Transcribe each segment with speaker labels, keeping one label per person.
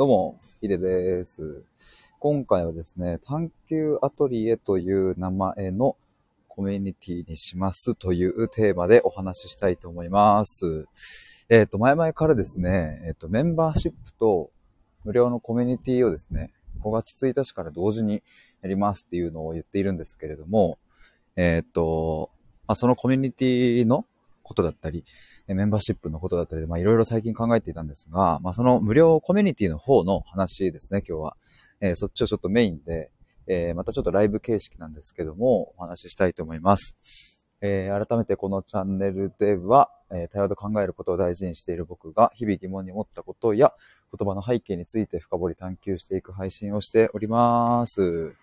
Speaker 1: どうも、ヒデです。今回はですね、探求アトリエという名前のコミュニティにしますというテーマでお話ししたいと思います。えっ、と、前々からですね、えっ、と、メンバーシップと無料のコミュニティをですね、5月1日から同時にやりますっていうのを言っているんですけれども、えっ、と、まあ、そのコミュニティのことだったり、メンバーシップのことだったり、まあいろいろ最近考えていたんですが、まあその無料コミュニティの方の話ですね、今日は。えーそっちをちょっとメインで、えーまたちょっとライブ形式なんですけども、お話ししたいと思います。えー改めてこのチャンネルでは、えー対話と考えることを大事にしている僕が日々疑問に思ったことや言葉の背景について深掘り探求していく配信をしております。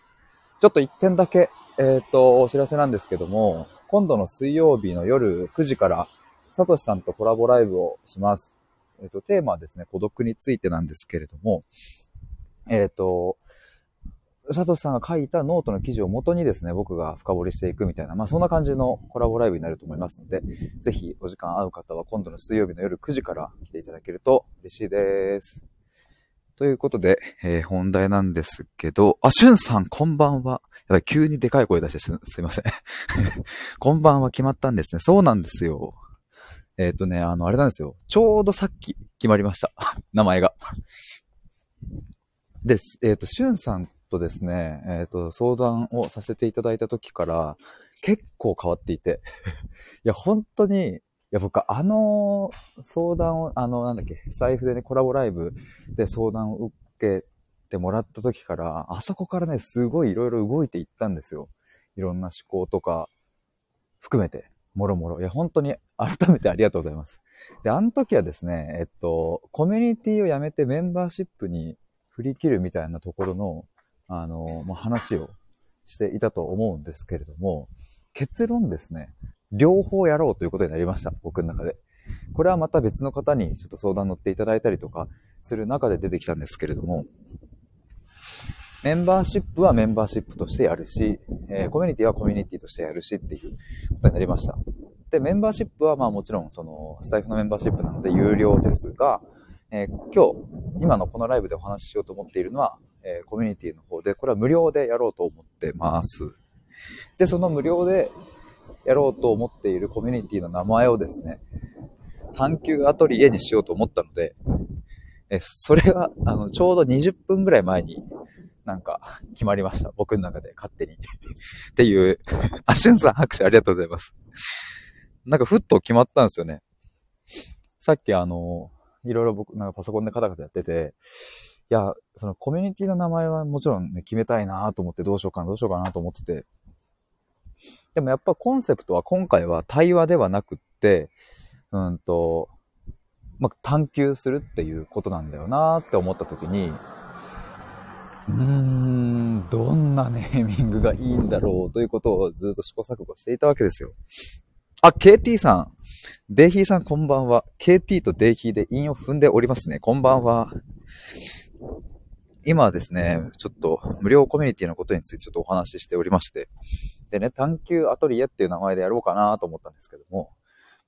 Speaker 1: ちょっと一点だけ、えっ、と、お知らせなんですけども、今度の水曜日の夜9時から、サトシさんとコラボライブをします。えっ、と、テーマはですね、孤独についてなんですけれども、えっ、と、サトシさんが書いたノートの記事を元にですね、僕が深掘りしていくみたいな、まあそんな感じのコラボライブになると思いますので、ぜひお時間合う方は今度の水曜日の夜9時から来ていただけると嬉しいです。ということで、えー本題なんですけど、あ、しゅんさん、こんばんは。やばい、急にでかい声出してすすいません。こんばんは決まったんですね。そうなんですよ。えっ、とね、あの、あれなんですよ。ちょうどさっき決まりました。名前が。です。えっ、と、しゅんさんとですね、えっ、と、相談をさせていただいた時から、結構変わっていて。いや、本当に、いや、僕、あの相談を、あの、なんだっけ、財布でね、コラボライブで相談を受けてもらった時から、あそこからね、すごいいろいろ動いていったんですよ。いろんな思考とか、含めて、もろもろ。いや、本当に改めてありがとうございます。で、あの時はですね、えっと、コミュニティをやめてメンバーシップに振り切るみたいなところの、あの、まあ、話をしていたと思うんですけれども、結論ですね、両方やろうということになりました、僕の中で。これはまた別の方にちょっと相談乗っていただいたりとかする中で出てきたんですけれども、メンバーシップはメンバーシップとしてやるし、えーコミュニティはコミュニティとしてやるしっていうことになりました。で、メンバーシップはまあもちろんそのスタイフのメンバーシップなので有料ですが、えー今日、今のこのライブでお話ししようと思っているのは、えーコミュニティの方で、これは無料でやろうと思ってます。で、その無料でやろうと思っているコミュニティの名前をですね、探求アトリエにしようと思ったので、え、それが、あの、ちょうど20分ぐらい前に、なんか、決まりました。僕の中で、勝手に。っていう、あ、しゅんさん拍手ありがとうございます。なんか、ふっと決まったんですよね。さっきあの、いろいろ僕、なんかパソコンでカタカタやってて、いや、そのコミュニティの名前はもちろんね、決めたいなと思って、どうしようかな、どうしようかなと思ってて、でもやっぱコンセプトは今回は対話ではなくって、うんと、まあ、探求するっていうことなんだよなって思った時に、うーん、どんなネーミングがいいんだろうということをずっと試行錯誤していたわけですよ。あ、KT さん。デイヒーさんこんばんは。KT とデイヒーで韻を踏んでおりますね。こんばんは。今はですね、ちょっと無料コミュニティのことについてちょっとお話ししておりまして、でね、探求アトリエっていう名前でやろうかなと思ったんですけども、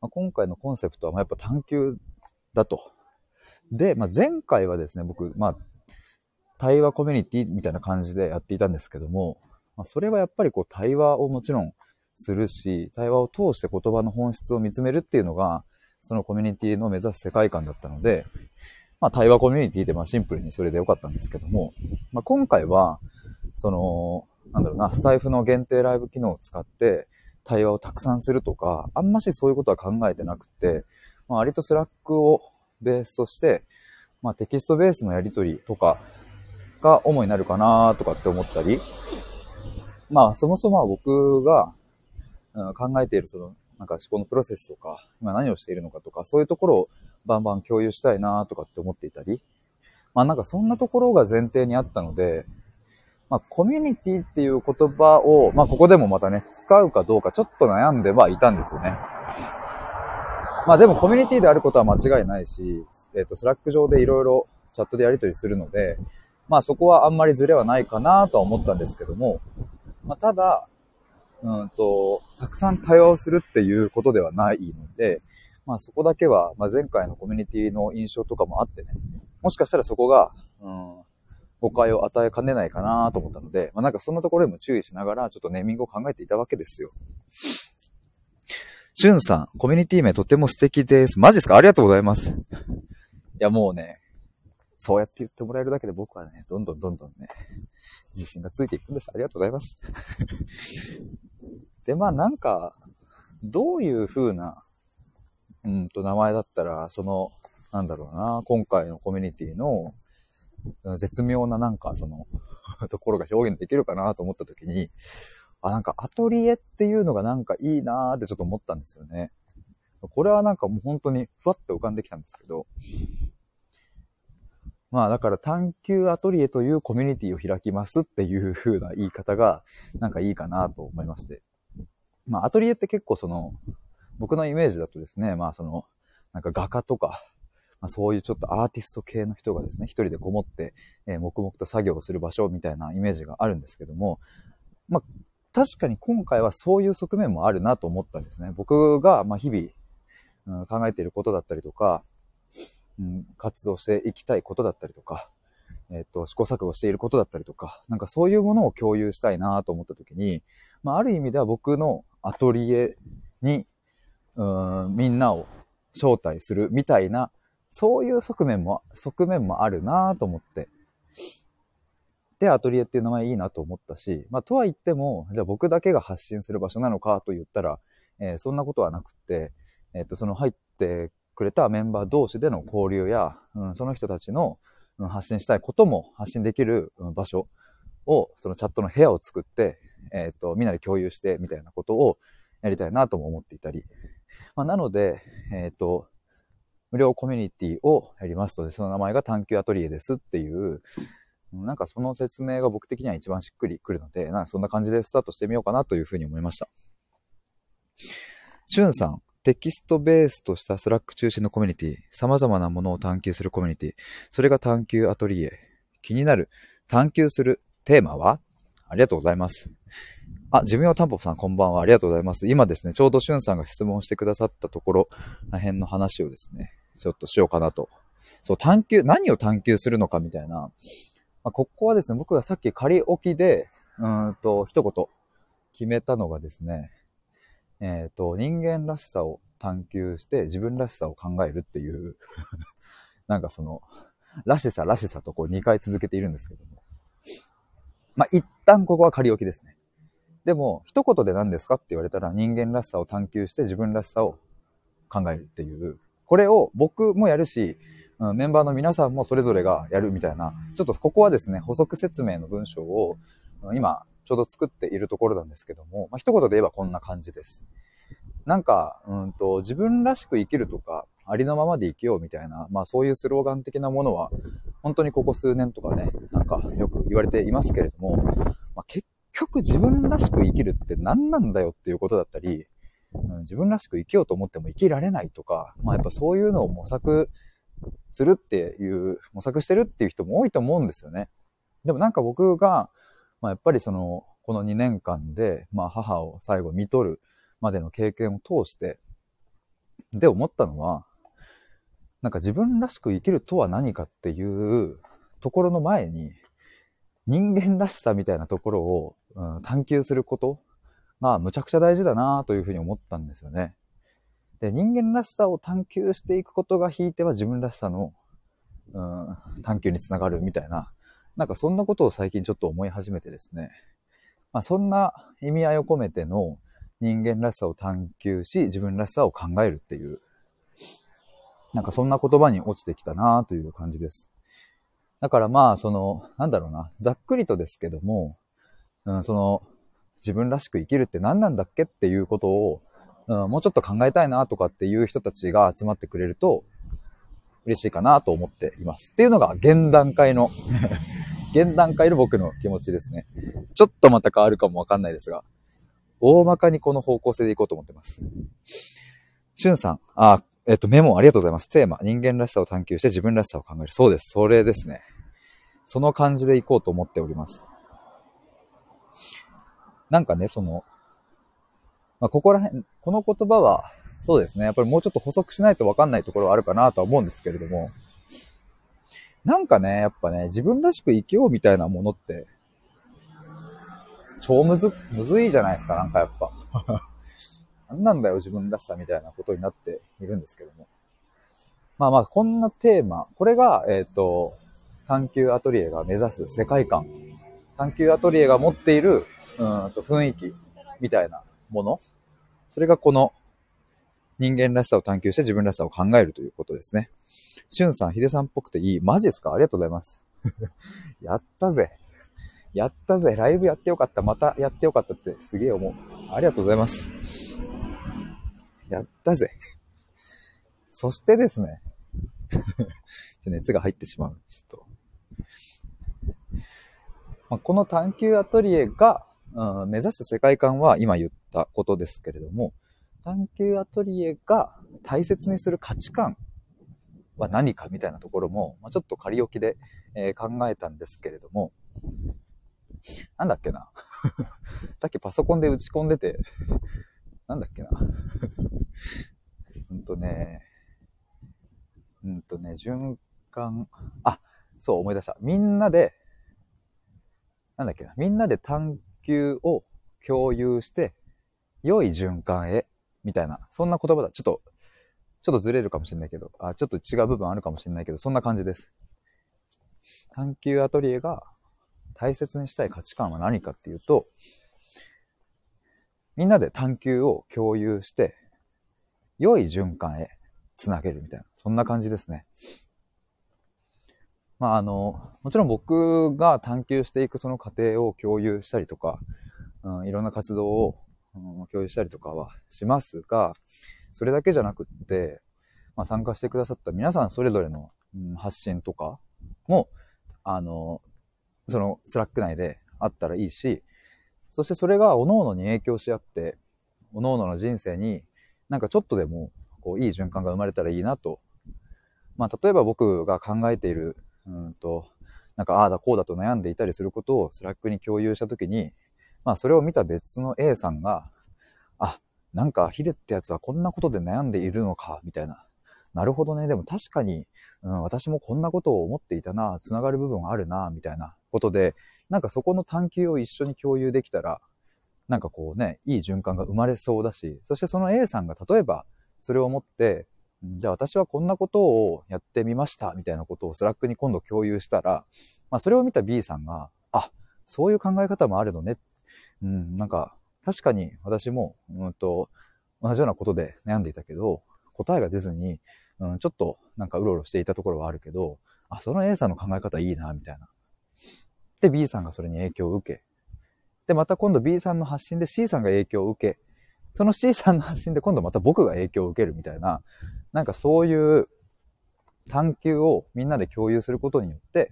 Speaker 1: まあ、今回のコンセプトはまやっぱ探求だと。で、まあ、前回はですね、僕、まあ、対話コミュニティみたいな感じでやっていたんですけども、まあ、それはやっぱりこう対話をもちろんするし、対話を通して言葉の本質を見つめるっていうのが、そのコミュニティの目指す世界観だったので、まあ対話コミュニティでまあシンプルにそれでよかったんですけども、まあ今回は、その、なんだろうな、スタイフの限定ライブ機能を使って対話をたくさんするとか、あんましそういうことは考えてなくて、まあ割とスラックをベースとして、まあテキストベースのやりとりとかが主になるかなとかって思ったり、まあそもそもは僕が、うん考えているその、なんか思考のプロセスとか、今何をしているのかとか、そういうところをバンバン共有したいなとかって思っていたり、まあなんかそんなところが前提にあったので、まあコミュニティっていう言葉を、まあここでもまたね、使うかどうかちょっと悩んではいたんですよね。まあでもコミュニティであることは間違いないし、えっ、と、スラック上でいろいろチャットでやり取りするので、まあそこはあんまりズレはないかなとは思ったんですけども、まあただ、うんと、たくさん対話をするっていうことではないので、まあそこだけは、まあ前回のコミュニティの印象とかもあってね、もしかしたらそこが、うん、誤解を与えかねないかなと思ったので、まあ、なんかそんなところでも注意しながら、ちょっとネーミングを考えていたわけですよ。しゅんさん、コミュニティ名とても素敵です。マジですか？ありがとうございます。いや、もうね、そうやって言ってもらえるだけで僕はね、どんどんどんどんね、自信がついていくんです。ありがとうございます。で、まあなんか、どういう風な、うんと名前だったら、その、なんだろうな、今回のコミュニティの絶妙ななんかその ところが表現できるかなと思った時に、あ、なんかアトリエっていうのがなんかいいなーってちょっと思ったんですよね。これはなんかもう本当にふわっと浮かんできたんですけど、まあだから探求アトリエというコミュニティを開きますっていう風な言い方がなんかいいかなと思いまして。まあアトリエって結構その僕のイメージだとですね、まあそのなんか画家とか、まあ、そういうちょっとアーティスト系の人がですね、一人でこもって、えー、黙々と作業をする場所みたいなイメージがあるんですけども、まあ確かに今回はそういう側面もあるなと思ったんですね。僕がまあ日々、うん、考えていることだったりとか、うん、活動していきたいことだったりとか、えっ、と、試行錯誤していることだったりとか、なんかそういうものを共有したいなと思った時に、まあ、ある意味では僕のアトリエに、うん、みんなを招待するみたいな、そういう側面も、側面もあるなと思って。で、アトリエっていう名前いいなと思ったし、まあ、とは言っても、じゃあ僕だけが発信する場所なのかと言ったら、えー、そんなことはなくって、えっ、と、その入ってくれたメンバー同士での交流や、うん、その人たちの、うん、発信したいことも発信できる、場所を、そのチャットの部屋を作って、えっ、ー、と、みんなで共有してみたいなことをやりたいなとも思っていたり。まあ、なので、えっ、ー、と、無料コミュニティをやりますので、その名前が探求アトリエですっていう、なんかその説明が僕的には一番しっくりくるので、なんかそんな感じでスタートしてみようかなというふうに思いました。しゅんさん、テキストベースとしたスラック中心のコミュニティ、様々なものを探求するコミュニティ、それが探求アトリエ。気になる、探求するテーマは？ありがとうございます。あ、自分用タンポポさんこんばんは。ありがとうございます。今ですね、ちょうどしゅんさんが質問してくださったところら辺の話をですね、ちょっとしようかなと。そう、探求、何を探求するのかみたいな。まあ、ここはですね、僕がさっき仮置きで、うんと、一言決めたのがですね、えっ、ー、と、人間らしさを探求して自分らしさを考えるっていう なんかその、らしさらしさとこう2回続けているんですけども。まあ、一旦ここは仮置きですね。でも、一言で何ですかって言われたら人間らしさを探求して自分らしさを考えるっていう。これを僕もやるし、うんメンバーの皆さんもそれぞれがやるみたいな、ちょっとここはですね、補足説明の文章を今ちょうど作っているところなんですけども、まあ、一言で言えばこんな感じです。なんか、うんと、自分らしく生きるとか、ありのままで生きようみたいな、まあそういうスローガン的なものは、本当にここ数年とかね、なんかよく言われていますけれども、まあ、結局自分らしく生きるって何なんだよっていうことだったり、うん、自分らしく生きようと思っても生きられないとか、まあやっぱそういうのを模索するっていう、模索してるっていう人も多いと思うんですよね。でもなんか僕が、まあ、やっぱりその、この2年間で、まあ、母を最後見とるまでの経験を通して、で思ったのは、なんか自分らしく生きるとは何かっていうところの前に、人間らしさみたいなところを、うん、探求することがむちゃくちゃ大事だなというふうに思ったんですよね。で、人間らしさを探求していくことがひいては自分らしさの、うん、探求につながるみたいな、なんかそんなことを最近ちょっと思い始めてですね。まあそんな意味合いを込めての人間らしさを探求し、自分らしさを考えるっていう、なんかそんな言葉に落ちてきたなという感じです。だからまあ、その、なんだろうな、ざっくりとですけども、うん、その、自分らしく生きるって何なんだっけっていうことを、うん、もうちょっと考えたいなとかっていう人たちが集まってくれると、嬉しいかなと思っています。っていうのが現段階の現段階の僕の気持ちですね。ちょっとまた変わるかもわかんないですが、大まかにこの方向性でいこうと思ってます。しゅんさん、あ、えっと、メモありがとうございます。テーマ、人間らしさを探求して自分らしさを考える。そうです。それですね。その感じでいこうと思っております。なんかね、その、まあ、ここら辺、この言葉は、そうですね。やっぱりもうちょっと補足しないとわかんないところはあるかなとは思うんですけれども、なんかね、やっぱね、自分らしく生きようみたいなものって、超むず、むずいじゃないですか、なんかやっぱ。なんなんだよ、自分らしさみたいなことになっているんですけども。まあまあ、こんなテーマ、これが、えっ、ー、と、探求アトリエが目指す世界観。探求アトリエが持っている、うんと雰囲気みたいなもの。それがこの人間らしさを探求して自分らしさを考えるということですね。しゅんさん、ヒデさんっぽくていい。マジですか？ありがとうございます。やったぜ。やったぜ。ライブやってよかった。またやってよかったってすげえ思う。ありがとうございます。やったぜ。そしてですね。熱が入ってしまう。ちょっと。まあ、この探求アトリエが、うん、目指す世界観は今言ったことですけれども、探求アトリエが大切にする価値観は何かみたいなところも、まあ、ちょっと仮置きで、え、考えたんですけれども、なんだっけな。さっきパソコンで打ち込んでて、なんだっけな。うんとね、うんとね、循環、あ、そう思い出した。みんなで、なんだっけな。みんなで探求を共有して、良い循環へみたいな、そんな言葉だ。ちょっと、ちょっとずれるかもしれないけど、あ、ちょっと違う部分あるかもしれないけど、そんな感じです。探求アトリエが大切にしたい価値観は何かっていうと、みんなで探求を共有して、良い循環へつなげるみたいな、そんな感じですね。まあ、あの、もちろん僕が探求していくその過程を共有したりとか、うん、いろんな活動を共有したりとかはしますが、それだけじゃなくって、まあ、参加してくださった皆さんそれぞれの、うん、発信とかも、あの、そのスラック内であったらいいし、そしてそれが各々に影響し合って、各々の人生になんかちょっとでもこういい循環が生まれたらいいなと。まあ例えば僕が考えている、うんと、なんかああだこうだと悩んでいたりすることをスラックに共有したときに、まあそれを見た別の A さんが、あ、なんかヒデってやつはこんなことで悩んでいるのか、みたいな。なるほどね。でも確かに、うん、私もこんなことを思っていたな、つながる部分あるな、みたいなことで、なんかそこの探求を一緒に共有できたら、なんかこうね、いい循環が生まれそうだし、そしてその A さんが例えばそれを思って、じゃあ私はこんなことをやってみました、みたいなことをスラックに今度共有したら、まあそれを見た B さんが、あ、そういう考え方もあるのね。うん、なんか確かに私も、うんと、同じようなことで悩んでいたけど、答えが出ずに、うん、ちょっとなんかうろうろしていたところはあるけど、あ、その A さんの考え方いいな、みたいな。で、B さんがそれに影響を受け。で、また今度 B さんの発信で C さんが影響を受け。その C さんの発信で今度また僕が影響を受けるみたいな、なんかそういう探求をみんなで共有することによって、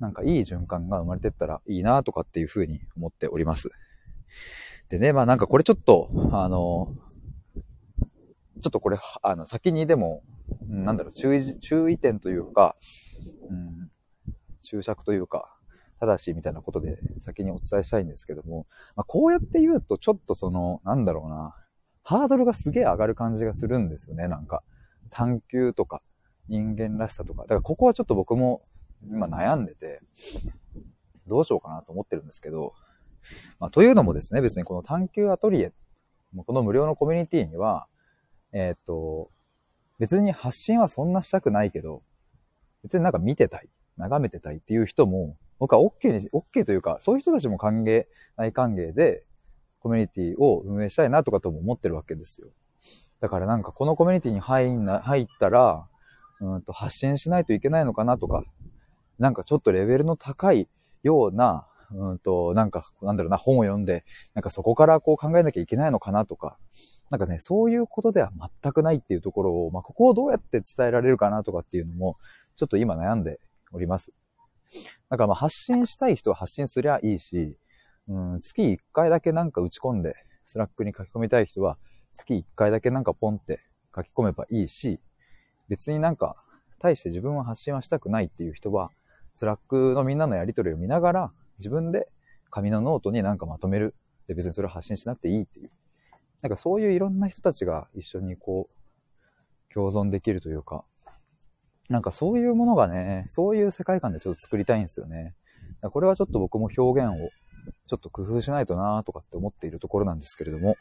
Speaker 1: なんかいい循環が生まれてったらいいなとかっていうふうに思っております。でね、まあなんかこれちょっと、あの、ちょっとこれ、あの、先にでも、なんだろう、注意、注意点というか、うん、注釈というか、正しいみたいなことで先にお伝えしたいんですけども、まあ、こうやって言うとちょっとその、なんだろうな、ハードルがすげえ上がる感じがするんですよね、なんか。探求とか、人間らしさとか。だからここはちょっと僕も今悩んでて、どうしようかなと思ってるんですけど、まあ、というのもですね、別にこの探求アトリエ、この無料のコミュニティには、えー、っと、別に発信はそんなしたくないけど、別になんか見てたい、眺めてたいっていう人も、僕は OK に、OK というか、そういう人たちも歓迎、大歓迎で、コミュニティを運営したいなとかとも思ってるわけですよ。だからなんかこのコミュニティに入んな、入ったら、うんと発信しないといけないのかなとか、なんかちょっとレベルの高いような、うんと、なんか、なんだろうな、本を読んで、なんかそこからこう考えなきゃいけないのかなとか、なんかね、そういうことでは全くないっていうところを、まあ、ここをどうやって伝えられるかなとかっていうのも、ちょっと今悩んでおります。だかまあ発信したい人は発信すりゃいいし、うん、月1回だけなんか打ち込んで、スラックに書き込みたい人は、月1回だけなんかポンって書き込めばいいし、別になんか、大して自分は発信はしたくないっていう人は、スラックのみんなのやりとりを見ながら、自分で紙のノートになんかまとめる。で、別にそれを発信しなくていいっていう。なんかそういういろんな人たちが一緒にこう、共存できるというか、なんかそういうものがね、そういう世界観でちょっと作りたいんですよね。これはちょっと僕も表現をちょっと工夫しないとなとかって思っているところなんですけれども。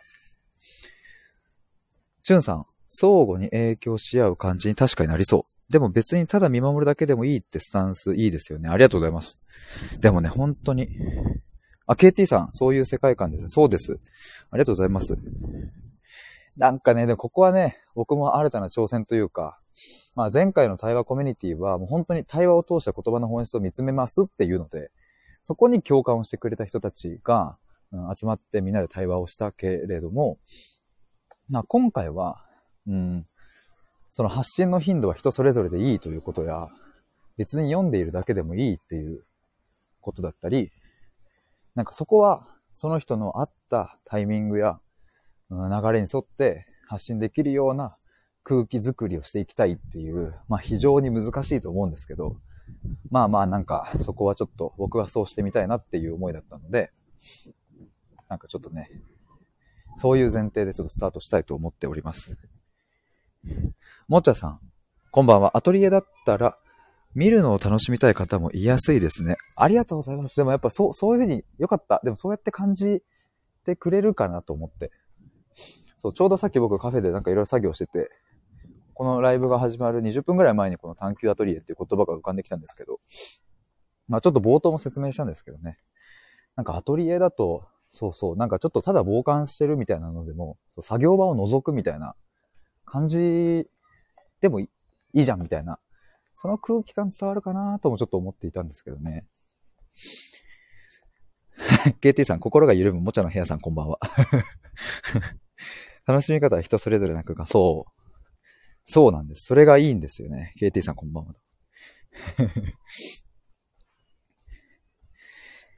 Speaker 1: しゅんさん、相互に影響し合う感じに確かになりそう。でも別にただ見守るだけでもいいってスタンスいいですよね。ありがとうございます。でもね、本当に。あ、KT さん、そういう世界観です。そうです。ありがとうございます。なんかね、でもここはね、僕も新たな挑戦というか、まあ前回の対話コミュニティはもう本当に対話を通した言葉の本質を見つめますっていうので、そこに共感をしてくれた人たちが、うん、集まってみんなで対話をしたけれども、まあ今回は、うん、その発信の頻度は人それぞれでいいということや、別に読んでいるだけでもいいっていうことだったり、なんかそこはその人の合ったタイミングや流れに沿って発信できるような空気づくりをしていきたいっていう、まあ非常に難しいと思うんですけど、まあまあなんかそこはちょっと僕はそうしてみたいなっていう思いだったので、なんかちょっとね、そういう前提でちょっとスタートしたいと思っております。もっちゃさん、こんばんは。アトリエだったら、見るのを楽しみたい方もいやすいですね。ありがとうございます。でもやっぱそう、そういうふうに、よかった。でもそうやって感じてくれるかなと思って。そう、ちょうどさっき僕カフェでなんかいろいろ作業してて、このライブが始まる20分ぐらい前にこの探求アトリエっていう言葉が浮かんできたんですけど、まあちょっと冒頭も説明したんですけどね。なんかアトリエだと、そうそう、なんかちょっとただ傍観してるみたいなのでも、作業場を覗くみたいな感じでもいいじゃんみたいな、その空気感伝わるかなともちょっと思っていたんですけどね。KT さん、心が緩むもちゃの部屋さん、こんばんは。楽しみ方は人それぞれなくか、そう。そうなんです。それがいいんですよね。KT さん、こんばんは。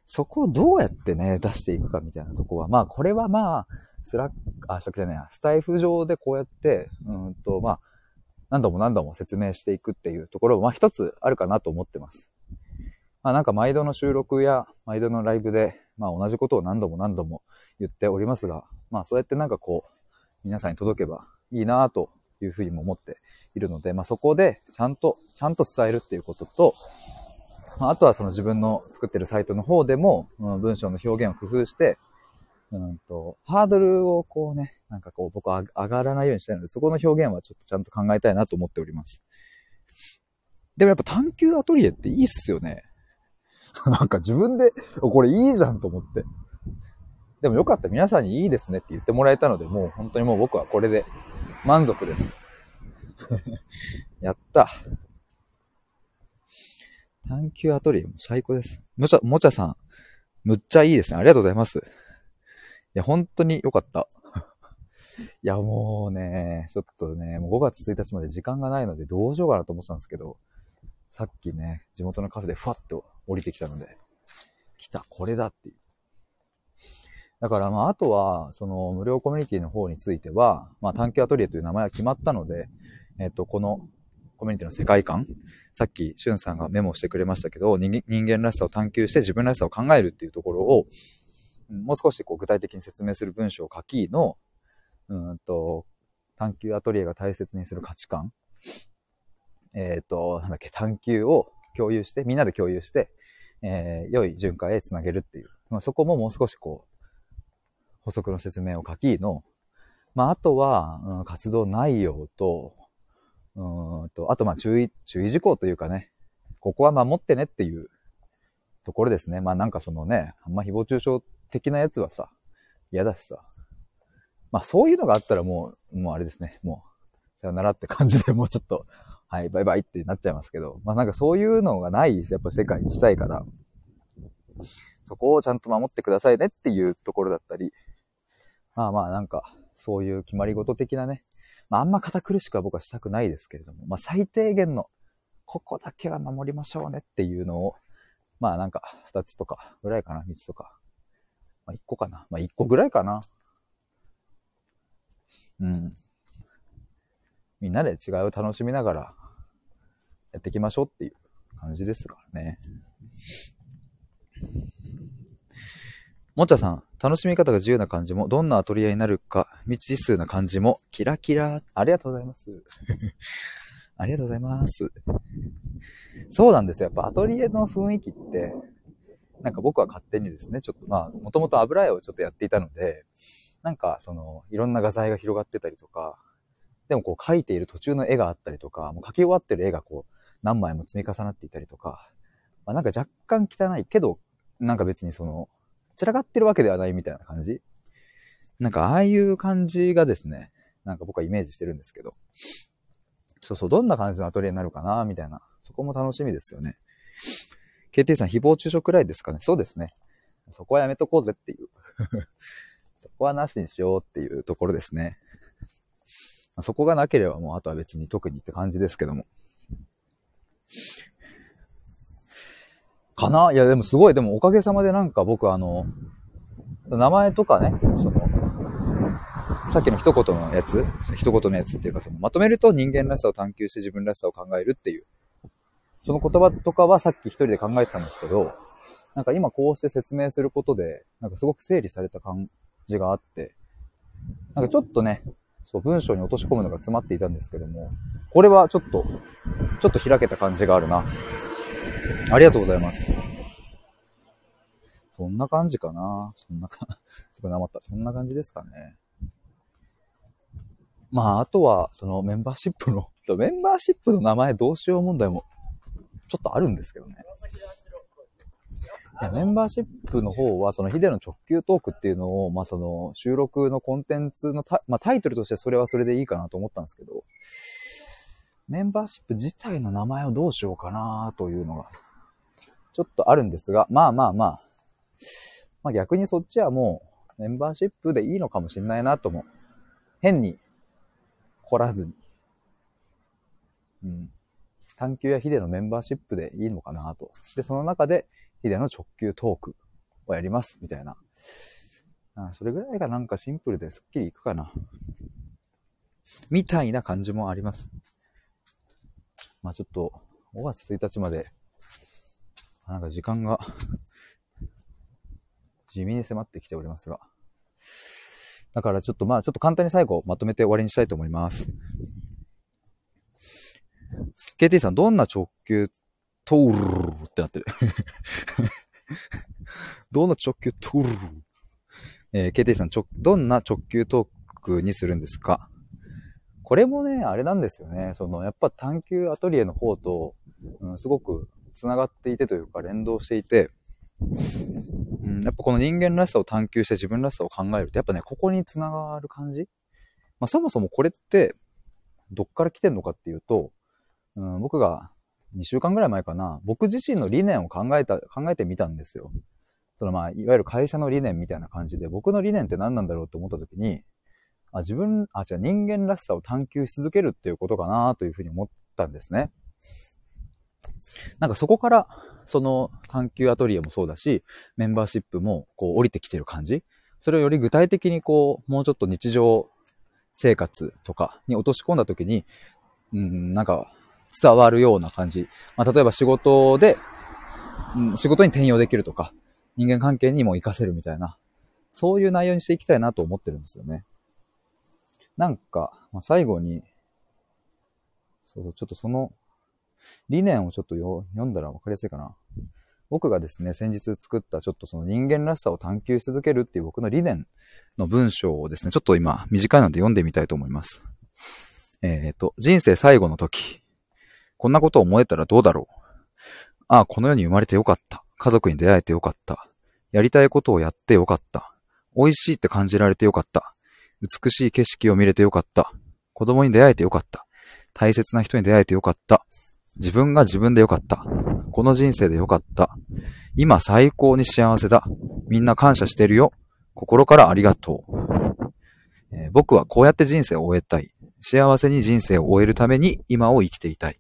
Speaker 1: そこをどうやってね、出していくかみたいなとこは、まあ、これはまあ、スラッ、あ、スラックじゃないや、スタイフ上でこうやって、うんと、まあ、何度も何度も説明していくっていうところまあ一つあるかなと思ってます。まあなんか毎度の収録や毎度のライブで、まあ同じことを何度も何度も言っておりますが、まあそうやってなんかこう、皆さんに届けばいいなというふうにも思っているので、まあそこでちゃんと、ちゃんと伝えるっていうことと、まあ、あとはその自分の作ってるサイトの方でも、文章の表現を工夫して、うんと、ハードルをこうね、なんかこう僕は上がらないようにしたいので、そこの表現はちょっとちゃんと考えたいなと思っております。でもやっぱ探求アトリエっていいっすよね。なんか自分で、これいいじゃんと思って。でもよかった。皆さんにいいですねって言ってもらえたので、もう本当にもう僕はこれで満足です。やった。探求アトリエも最高です。もちゃ、もちゃさん、むっちゃいいですね。ありがとうございます。や、本当に良かった。いや、もうね、ちょっとね、もう5月1日まで時間がないのでどうしようかなと思ってたんですけど、さっきね、地元のカフェでふわっと降りてきたので、来た、これだっていう。だからまあ、あとは、その無料コミュニティの方については、まあ、探求アトリエという名前は決まったので、えっと、このコミュニティの世界観、さっき、しゅんさんがメモしてくれましたけど、人間らしさを探求して自分らしさを考えるっていうところを、もう少しこう具体的に説明する文章を書きの、うんと、探求アトリエが大切にする価値観。えっ、ー、と、なんだっけ、探求を共有して、みんなで共有して、えー、良い循環へつなげるっていう。まあ、そこももう少しこう、補足の説明を書きの、まあ、あとは、うん、活動内容と、うんと、あと、まあ、注意、注意事項というかね、ここは守ってねっていうところですね。まあ、なんかそのね、あんま誹謗中傷的なやつはさ、嫌だしさ。まあそういうのがあったらもう、もうあれですね。もう、さよならって感じで もうちょっと、はい、バイバイってなっちゃいますけど、まあなんかそういうのがないです。やっぱ世界にしたいから。そこをちゃんと守ってくださいねっていうところだったり、まあまあなんか、そういう決まり事的なね、まああんま堅苦しくは僕はしたくないですけれども、まあ最低限の、ここだけは守りましょうねっていうのを、まあなんか、二つとかぐらいかな、三つとか、まあ、1個かな。まあ、1個ぐらいかな。うん。みんなで違いを楽しみながらやっていきましょうっていう感じですからね。もちゃさん、楽しみ方が自由な感じも、どんなアトリエになるか、未知数な感じも、キラキラ。ありがとうございます。ありがとうございます。そうなんですよ。やっぱアトリエの雰囲気って、なんか僕は勝手にですね、ちょっとまあ、もともと油絵をちょっとやっていたので、なんかその、いろんな画材が広がってたりとか、でもこう描いている途中の絵があったりとか、もう描き終わってる絵がこう、何枚も積み重なっていたりとか、まあ、なんか若干汚いけど、なんか別にその、散らかってるわけではないみたいな感じなんかああいう感じがですね、なんか僕はイメージしてるんですけど、そうそう、どんな感じのアトリエになるかな、みたいな。そこも楽しみですよね。KT さん、誹謗中傷くらいですかねそうですね。そこはやめとこうぜっていう。そこはなしにしようっていうところですね。そこがなければもうあとは別に特にって感じですけども。かな？いや、でもすごい、でもおかげさまでなんか僕あの、名前とかね、その、さっきの一言のやつ、一言のやつっていうか、そのまとめると人間らしさを探求して自分らしさを考えるっていう。その言葉とかはさっき一人で考えてたんですけど、なんか今こうして説明することで、なんかすごく整理された感じがあって、なんかちょっとね、そう文章に落とし込むのが詰まっていたんですけども、これはちょっと、ちょっと開けた感じがあるな。ありがとうございます。そんな感じかな。そんなか、すごいなまった。そんな感じですかね。まあ、あとは、そのメンバーシップの、メンバーシップの名前どうしよう問題も、ちょっとあるんですけどね。いやメンバーシップの方は、そのヒデの直球トークっていうのを、まあその収録のコンテンツのタ,、まあ、タイトルとしてそれはそれでいいかなと思ったんですけど、メンバーシップ自体の名前をどうしようかなというのが、ちょっとあるんですが、まあまあまあ、まあ逆にそっちはもうメンバーシップでいいのかもしれないなとも、変に凝らずに、うん。探求やヒデのメンバーシップでいいのかなと。で、その中でヒデの直球トークをやります、みたいな。あそれぐらいがなんかシンプルですっきりいくかな。みたいな感じもあります。まあちょっと、5月1日まで、なんか時間が地味に迫ってきておりますが。だからちょっとまあちょっと簡単に最後まとめて終わりにしたいと思います。KT さん、どんな直球トールってなってる。どんな直球トールえー、KT さん、ちょ、どんな直球トークにするんですか？これもね、あれなんですよね。その、やっぱ探求アトリエの方と、うん、すごく繋がっていてというか連動していて、うん、やっぱこの人間らしさを探求して自分らしさを考えると、やっぱね、ここに繋がる感じ？まあ、そもそもこれって、どっから来てんのかっていうと、うん、僕が2週間ぐらい前かな、僕自身の理念を考えた、考えてみたんですよ。そのまあ、いわゆる会社の理念みたいな感じで、僕の理念って何なんだろうと思った時に、あ、自分、あ、じゃあ人間らしさを探求し続けるっていうことかなというふうに思ったんですね。なんかそこから、その探求アトリエもそうだし、メンバーシップもこう降りてきてる感じそれをより具体的にこう、もうちょっと日常生活とかに落とし込んだ時に、うん、なんか伝わるような感じ。まあ、例えば仕事で、うん、仕事に転用できるとか、人間関係にも活かせるみたいな、そういう内容にしていきたいなと思ってるんですよね。なんか、まあ、最後に、そうそう、ちょっとその理念をちょっと読んだら分かりやすいかな。僕がですね、先日作ったちょっとその人間らしさを探求し続けるっていう僕の理念の文章をですね、ちょっと今短いので読んでみたいと思います。えっ、ー、と、人生最後の時、こんなこと思えたらどうだろう。ああ、この世に生まれてよかった。家族に出会えてよかった。やりたいことをやってよかった。美味しいって感じられてよかった。美しい景色を見れてよかった。子供に出会えてよかった。大切な人に出会えてよかった。自分が自分でよかった。この人生でよかった。今最高に幸せだ。みんな感謝してるよ。心からありがとう。えー、僕はこうやって人生を終えたい。幸せに人生を終えるために今を生きていたい。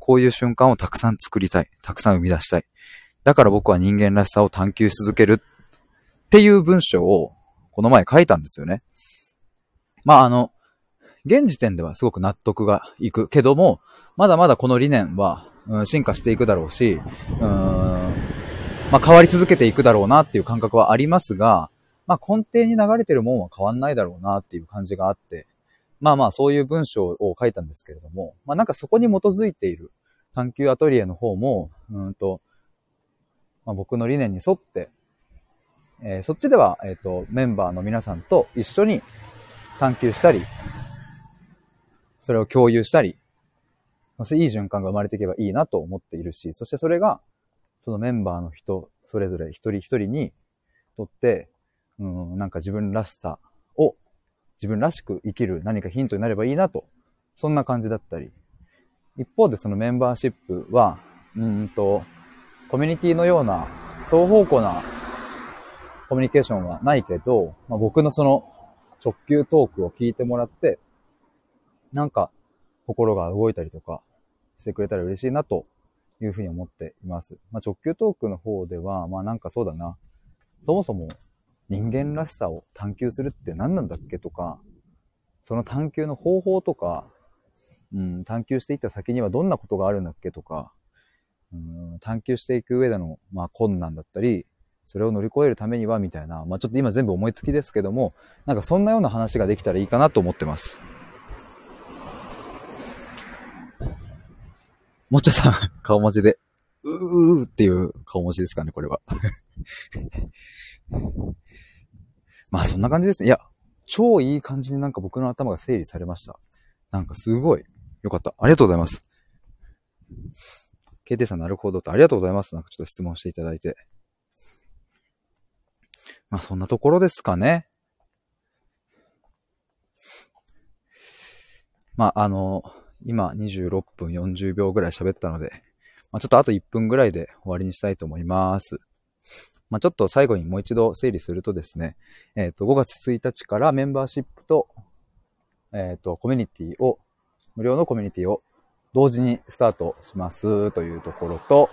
Speaker 1: こういう瞬間をたくさん作りたい。たくさん生み出したい。だから僕は人間らしさを探求し続けるっていう文章をこの前書いたんですよね。まああの、現時点ではすごく納得がいくけども、まだまだこの理念は、うん、進化していくだろうし、うん、まあ変わり続けていくだろうなっていう感覚はありますが、まあ根底に流れてるもんは変わんないだろうなっていう感じがあって、まあまあそういう文章を書いたんですけれども、まあなんかそこに基づいている探求アトリエの方も、うんと、まあ、僕の理念に沿って、えー、そっちでは、えっ、ー、と、メンバーの皆さんと一緒に探求したり、それを共有したり、そしていい循環が生まれていけばいいなと思っているし、そしてそれが、そのメンバーの人、それぞれ一人一人にとって、うん、なんか自分らしさ自分らしく生きる何かヒントになればいいなと、そんな感じだったり。一方でそのメンバーシップは、うんと、コミュニティのような双方向なコミュニケーションはないけど、まあ、僕のその直球トークを聞いてもらって、なんか心が動いたりとかしてくれたら嬉しいなというふうに思っています。まあ、直球トークの方では、まあなんかそうだな。そもそも人間らしさを探求するって何なんだっけとか、その探求の方法とか、うん、探求していった先にはどんなことがあるんだっけとか、うん、探求していく上での、まあ、困難だったり、それを乗り越えるためには、みたいな、まあ、ちょっと今全部思いつきですけども、なんかそんなような話ができたらいいかなと思ってます。もっちゃさん、顔文字で、うーっていう顔文字ですかね、これは。まあそんな感じですね。いや、超いい感じになんか僕の頭が整理されました。なんかすごいよかった。ありがとうございます。KT さんなるほどとありがとうございます。なんかちょっと質問していただいて。まあそんなところですかね。まああの、今26分40秒ぐらい喋ったので、まあ、ちょっとあと1分ぐらいで終わりにしたいと思います。まあ、ちょっと最後にもう一度整理するとですね、えっ、ー、と、5月1日からメンバーシップと、えっ、ー、と、コミュニティを、無料のコミュニティを同時にスタートしますというところと、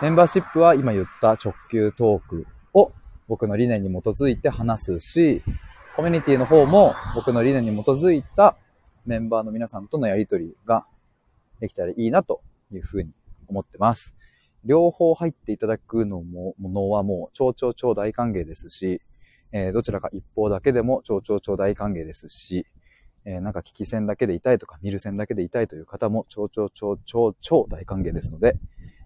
Speaker 1: メンバーシップは今言った直球トークを僕の理念に基づいて話すし、コミュニティの方も僕の理念に基づいたメンバーの皆さんとのやりとりができたらいいなというふうに思ってます。両方入っていただくのも、ものはもう超超超大歓迎ですし、えー、どちらか一方だけでも超超超大歓迎ですし、えー、なんか聞き戦だけでいたいとか、見る戦だけでいたいという方も超超超超超大歓迎ですので、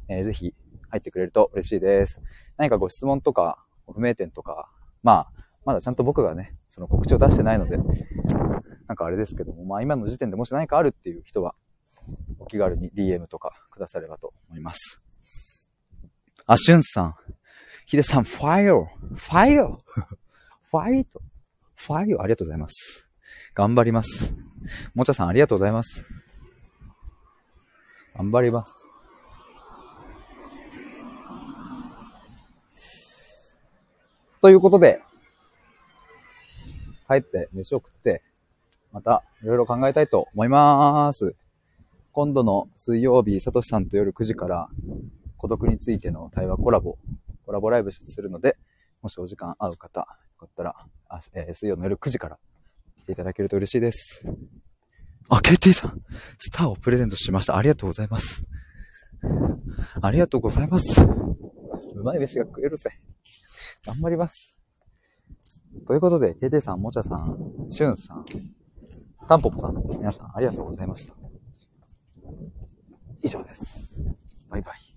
Speaker 1: えー、ぜひ入ってくれると嬉しいです。何かご質問とか、不明点とか、まあ、まだちゃんと僕がね、その告知を出してないので、なんかあれですけども、まあ今の時点でもし何かあるっていう人は、お気軽に DM とかくださればと思います。あ、しゅんさん。ひでさん、ファイオファイオファイトファイオありがとうございます。頑張ります。もちゃさん、ありがとうございます。頑張ります。ということで、帰って飯を食って、またいろいろ考えたいと思います。今度の水曜日、さとしさんと夜9時から、孤独についての対話コラボ、コラボライブするので、もしお時間合う方、よかったら、あえー、水曜の夜9時から来ていただけると嬉しいです。あ、KT さん、スターをプレゼントしました。ありがとうございます。ありがとうございます。うまい飯が食えるぜ。頑張ります。ということで、KT さん、もちゃさん、しゅんさん、たんぽぽさん、皆さんありがとうございました。以上です。バイバイ。